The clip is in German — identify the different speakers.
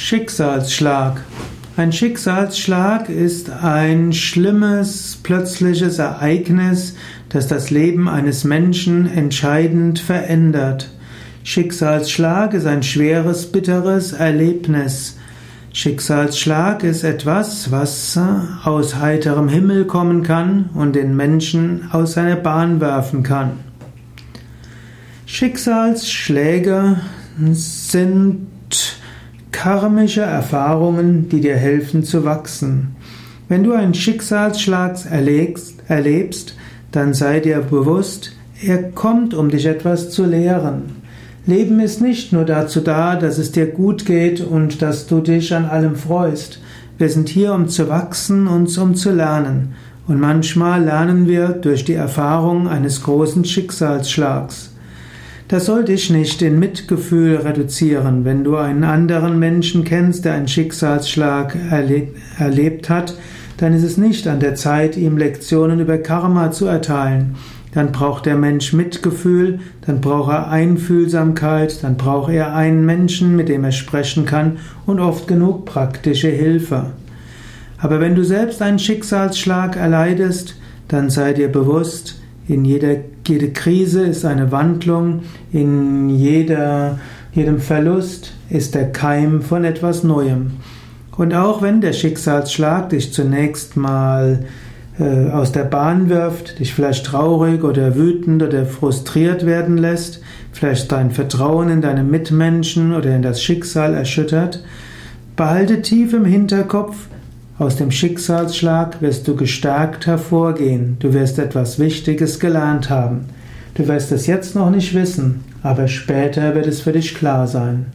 Speaker 1: Schicksalsschlag. Ein Schicksalsschlag ist ein schlimmes, plötzliches Ereignis, das das Leben eines Menschen entscheidend verändert. Schicksalsschlag ist ein schweres, bitteres Erlebnis. Schicksalsschlag ist etwas, was aus heiterem Himmel kommen kann und den Menschen aus seiner Bahn werfen kann. Schicksalsschläge sind karmische Erfahrungen, die dir helfen zu wachsen. Wenn du einen Schicksalsschlag erlebst, dann sei dir bewusst, er kommt, um dich etwas zu lehren. Leben ist nicht nur dazu da, dass es dir gut geht und dass du dich an allem freust. Wir sind hier, um zu wachsen und um zu lernen. Und manchmal lernen wir durch die Erfahrung eines großen Schicksalsschlags. Das soll dich nicht in Mitgefühl reduzieren, wenn du einen anderen Menschen kennst, der einen Schicksalsschlag erlebt hat, dann ist es nicht an der Zeit, ihm Lektionen über Karma zu erteilen. Dann braucht der Mensch Mitgefühl, dann braucht er Einfühlsamkeit, dann braucht er einen Menschen, mit dem er sprechen kann und oft genug praktische Hilfe. Aber wenn du selbst einen Schicksalsschlag erleidest, dann sei dir bewusst, in jeder, jede Krise ist eine Wandlung, in jeder, jedem Verlust ist der Keim von etwas Neuem. Und auch wenn der Schicksalsschlag dich zunächst mal äh, aus der Bahn wirft, dich vielleicht traurig oder wütend oder frustriert werden lässt, vielleicht dein Vertrauen in deine Mitmenschen oder in das Schicksal erschüttert, behalte tief im Hinterkopf, aus dem Schicksalsschlag wirst du gestärkt hervorgehen. Du wirst etwas Wichtiges gelernt haben. Du wirst es jetzt noch nicht wissen, aber später wird es für dich klar sein.